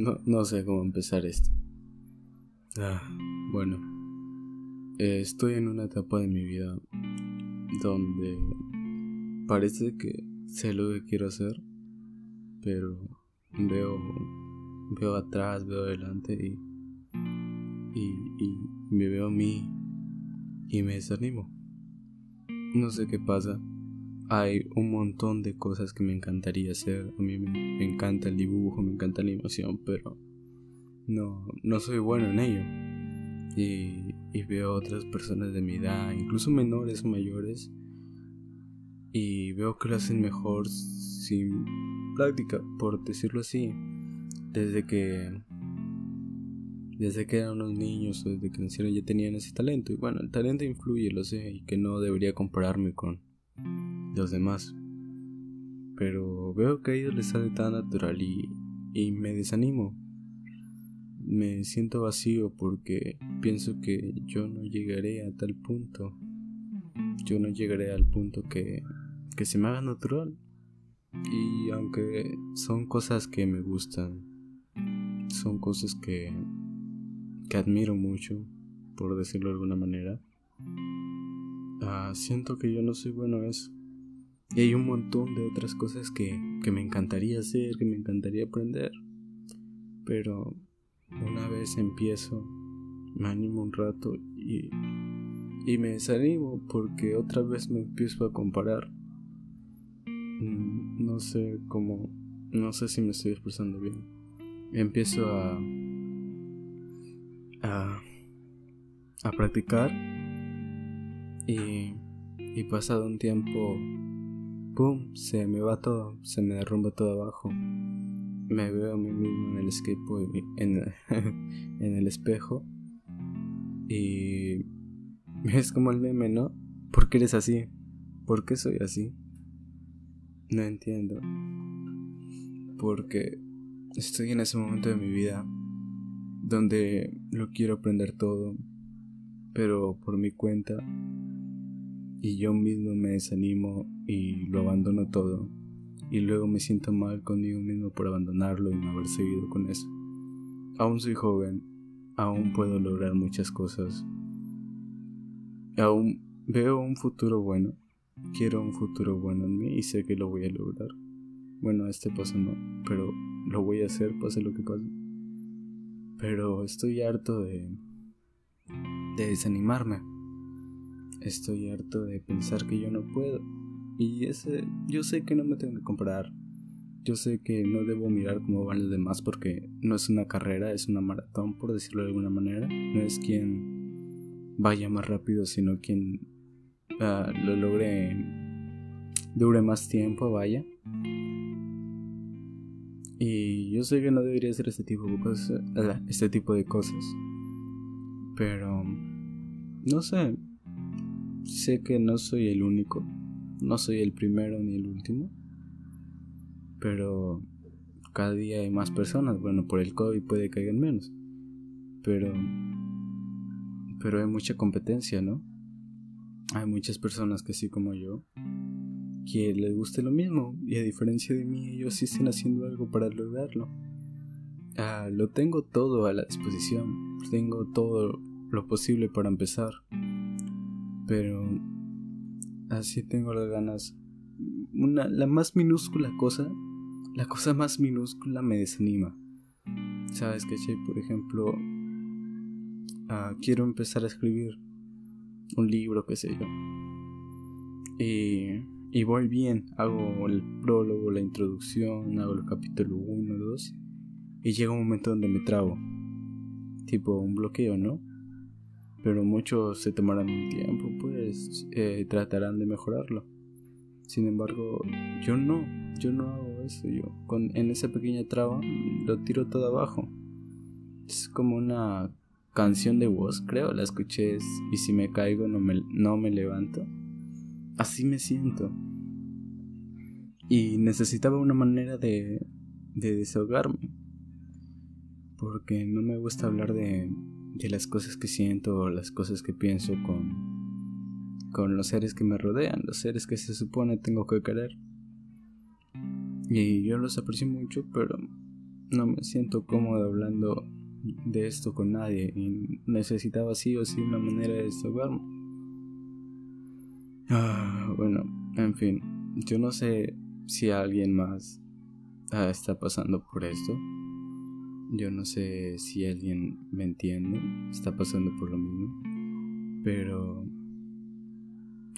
No, no sé cómo empezar esto. Ah, bueno, eh, estoy en una etapa de mi vida donde parece que sé lo que quiero hacer, pero veo, veo atrás, veo adelante y, y, y me veo a mí y me desanimo. No sé qué pasa. Hay un montón de cosas que me encantaría hacer. A mí me, encanta el dibujo, me encanta la animación, pero no, no soy bueno en ello. Y, y veo otras personas de mi edad, incluso menores o mayores, y veo que lo hacen mejor sin práctica, por decirlo así. Desde que desde que eran unos niños o desde que nacieron ya tenían ese talento. Y bueno, el talento influye, lo sé, y que no debería compararme con los demás. Pero veo que a ellos les sale tan natural y, y me desanimo. Me siento vacío porque pienso que yo no llegaré a tal punto. Yo no llegaré al punto que, que se me haga natural. Y aunque son cosas que me gustan, son cosas que que admiro mucho, por decirlo de alguna manera, ah, siento que yo no soy bueno en eso. Y hay un montón de otras cosas que, que me encantaría hacer, que me encantaría aprender. Pero una vez empiezo, me animo un rato y, y me desanimo porque otra vez me empiezo a comparar. Mm, no sé cómo, no sé si me estoy expresando bien. Empiezo a a, a practicar y, y pasado un tiempo, ¡pum!, se me va todo, se me derrumba todo abajo. Me veo a mí mismo en el skateboard, en, en el espejo y es como el meme, ¿no? ¿Por qué eres así? ¿Por qué soy así? No entiendo. Porque estoy en ese momento de mi vida donde lo quiero aprender todo, pero por mi cuenta, y yo mismo me desanimo y lo abandono todo, y luego me siento mal conmigo mismo por abandonarlo y no haber seguido con eso. Aún soy joven, aún puedo lograr muchas cosas, aún veo un futuro bueno, quiero un futuro bueno en mí y sé que lo voy a lograr. Bueno, este paso no, pero lo voy a hacer pase lo que pase. Pero estoy harto de, de desanimarme. Estoy harto de pensar que yo no puedo. Y ese, yo sé que no me tengo que comparar. Yo sé que no debo mirar cómo van los demás porque no es una carrera, es una maratón, por decirlo de alguna manera. No es quien vaya más rápido, sino quien uh, lo logre, dure más tiempo, vaya. Y yo sé que no debería hacer este tipo de cosas, eh, este tipo de cosas. Pero no sé. Sé que no soy el único, no soy el primero ni el último. Pero cada día hay más personas, bueno, por el COVID puede que hayan menos. Pero pero hay mucha competencia, ¿no? Hay muchas personas que así como yo que les guste lo mismo y a diferencia de mí ellos sí estén haciendo algo para lograrlo. Ah, lo tengo todo a la disposición, tengo todo lo posible para empezar, pero así tengo las ganas. Una, la más minúscula cosa, la cosa más minúscula me desanima. Sabes que, por ejemplo, ah, quiero empezar a escribir un libro, qué sé yo. Y y voy bien, hago el prólogo, la introducción, hago el capítulo 1, 2 y llega un momento donde me trago, tipo un bloqueo, ¿no? Pero muchos se tomarán un tiempo, pues eh, tratarán de mejorarlo. Sin embargo, yo no, yo no hago eso, yo con, en esa pequeña traba lo tiro todo abajo. Es como una canción de voz, creo, la escuché y si me caigo no me, no me levanto. Así me siento. Y necesitaba una manera de, de desahogarme. Porque no me gusta hablar de, de las cosas que siento o las cosas que pienso con, con los seres que me rodean, los seres que se supone tengo que querer. Y yo los aprecio mucho, pero no me siento cómodo hablando de esto con nadie y necesitaba sí o sí una manera de desahogarme. Ah, bueno, en fin, yo no sé si alguien más ah, está pasando por esto. Yo no sé si alguien me entiende, está pasando por lo mismo. Pero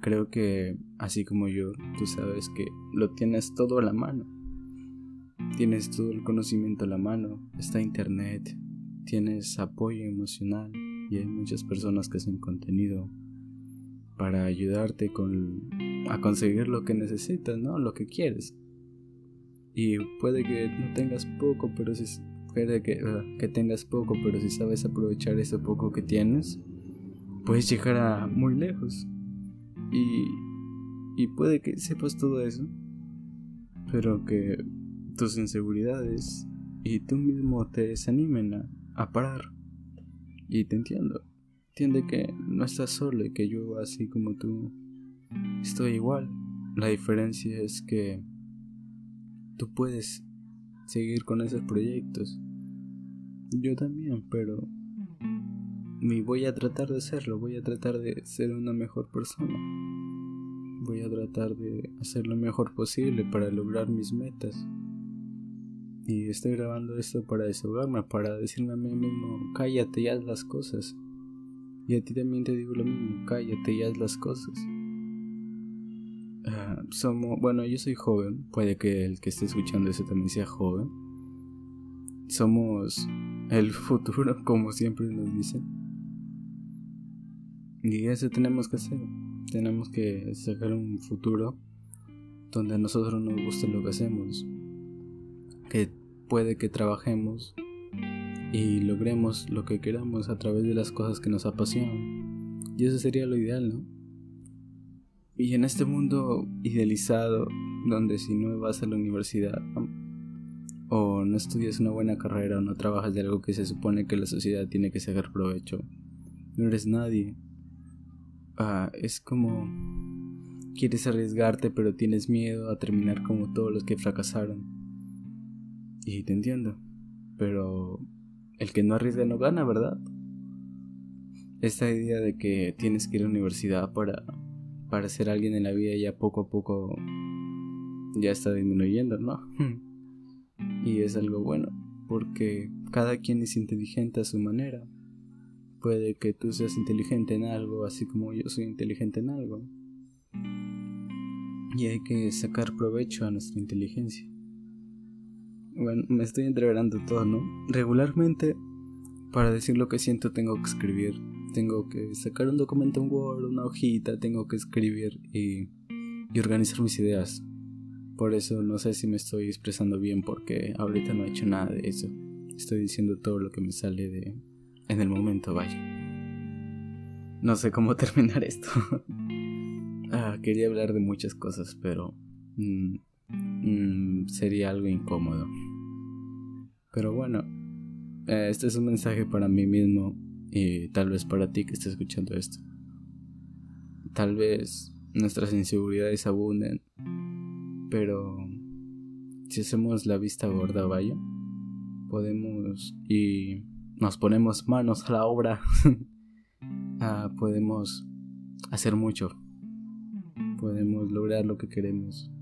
creo que así como yo, tú sabes que lo tienes todo a la mano. Tienes todo el conocimiento a la mano, está internet, tienes apoyo emocional y hay muchas personas que hacen contenido para ayudarte con, a conseguir lo que necesitas, ¿no? Lo que quieres. Y puede que no tengas poco, pero si que, ah, que tengas poco, pero si sabes aprovechar ese poco que tienes, puedes llegar a muy lejos. Y, y puede que sepas todo eso, pero que tus inseguridades y tú mismo te desanimen a, a parar. Y te entiendo. Entiende que no estás solo y que yo, así como tú, estoy igual. La diferencia es que tú puedes seguir con esos proyectos. Yo también, pero y voy a tratar de hacerlo, voy a tratar de ser una mejor persona. Voy a tratar de hacer lo mejor posible para lograr mis metas. Y estoy grabando esto para desahogarme, para decirme a mí mismo, cállate y haz las cosas. Y a ti también te digo lo mismo, cállate y haz las cosas. Ah, somos, bueno, yo soy joven, puede que el que esté escuchando eso también sea joven. Somos el futuro, como siempre nos dicen. Y eso tenemos que hacer. Tenemos que sacar un futuro donde a nosotros nos guste lo que hacemos. Que puede que trabajemos y logremos lo que queramos a través de las cosas que nos apasionan. Y eso sería lo ideal, ¿no? Y en este mundo idealizado, donde si no vas a la universidad o no estudias una buena carrera o no trabajas de algo que se supone que la sociedad tiene que sacar provecho, no eres nadie. Ah, es como quieres arriesgarte pero tienes miedo a terminar como todos los que fracasaron. Y te entiendo, pero el que no arriesga no gana, ¿verdad? Esta idea de que tienes que ir a la universidad para, para ser alguien en la vida ya poco a poco ya está disminuyendo, ¿no? y es algo bueno, porque cada quien es inteligente a su manera. Puede que tú seas inteligente en algo, así como yo soy inteligente en algo. Y hay que sacar provecho a nuestra inteligencia. Bueno, me estoy entreverando todo, ¿no? Regularmente, para decir lo que siento, tengo que escribir. Tengo que sacar un documento en Word, una hojita, tengo que escribir y, y organizar mis ideas. Por eso no sé si me estoy expresando bien porque ahorita no he hecho nada de eso. Estoy diciendo todo lo que me sale de en el momento, vaya. No sé cómo terminar esto. ah, quería hablar de muchas cosas, pero mm, Mm, sería algo incómodo. Pero bueno, eh, este es un mensaje para mí mismo y tal vez para ti que estés escuchando esto. Tal vez nuestras inseguridades abunden, pero si hacemos la vista gorda, vaya, podemos y nos ponemos manos a la obra, ah, podemos hacer mucho, podemos lograr lo que queremos.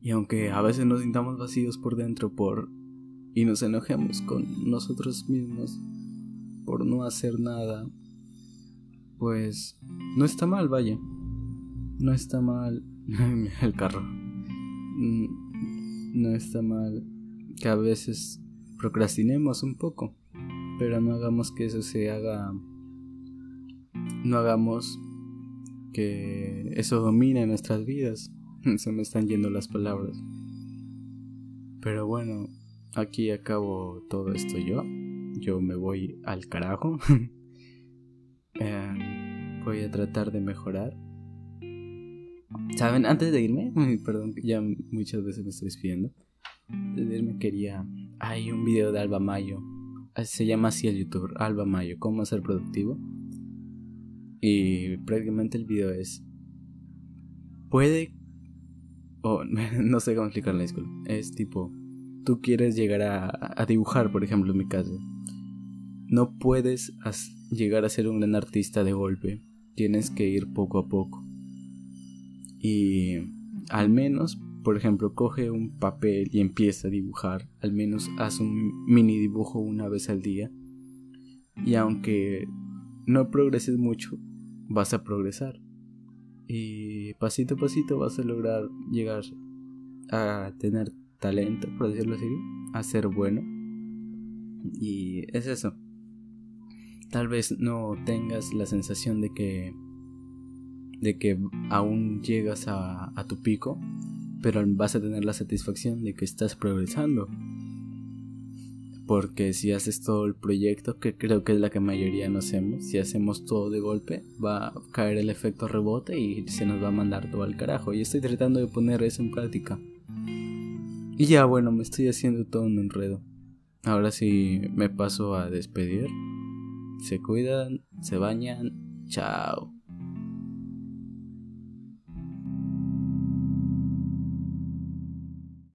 Y aunque a veces nos sintamos vacíos por dentro por y nos enojemos con nosotros mismos por no hacer nada, pues no está mal, vaya. No está mal el carro. Mm, no está mal que a veces procrastinemos un poco, pero no hagamos que eso se haga no hagamos que eso domine nuestras vidas. Se me están yendo las palabras. Pero bueno, aquí acabo todo esto yo. Yo me voy al carajo. Em, voy a tratar de mejorar. ¿Saben? Antes de irme, perdón, ya muchas veces me estoy despidiendo. Antes de irme quería... Hay un video de Alba Mayo. Se llama así el youtuber, Alba Mayo, cómo ser productivo. Y prácticamente el video es... Puede no sé cómo explicarlo, Es tipo, tú quieres llegar a, dibujar, por ejemplo, en mi caso, no puedes llegar a ser un gran artista de golpe. Tienes que ir poco a poco. Y al menos, por ejemplo, coge un papel y empieza a dibujar. Al menos haz un mini dibujo una vez al día. Y aunque no progreses mucho, vas a progresar. Y pasito a pasito vas a lograr llegar a tener talento, por decirlo así, a ser bueno. Y es eso. Tal vez no tengas la sensación de que de que aún llegas a, a tu pico, pero vas a tener la satisfacción de que estás progresando. Porque si haces todo el proyecto, que creo que es la que mayoría no hacemos, si hacemos todo de golpe, va a caer el efecto rebote y se nos va a mandar todo al carajo. Y estoy tratando de poner eso en práctica. Y ya bueno, me estoy haciendo todo un enredo. Ahora sí me paso a despedir. Se cuidan, se bañan. Chao.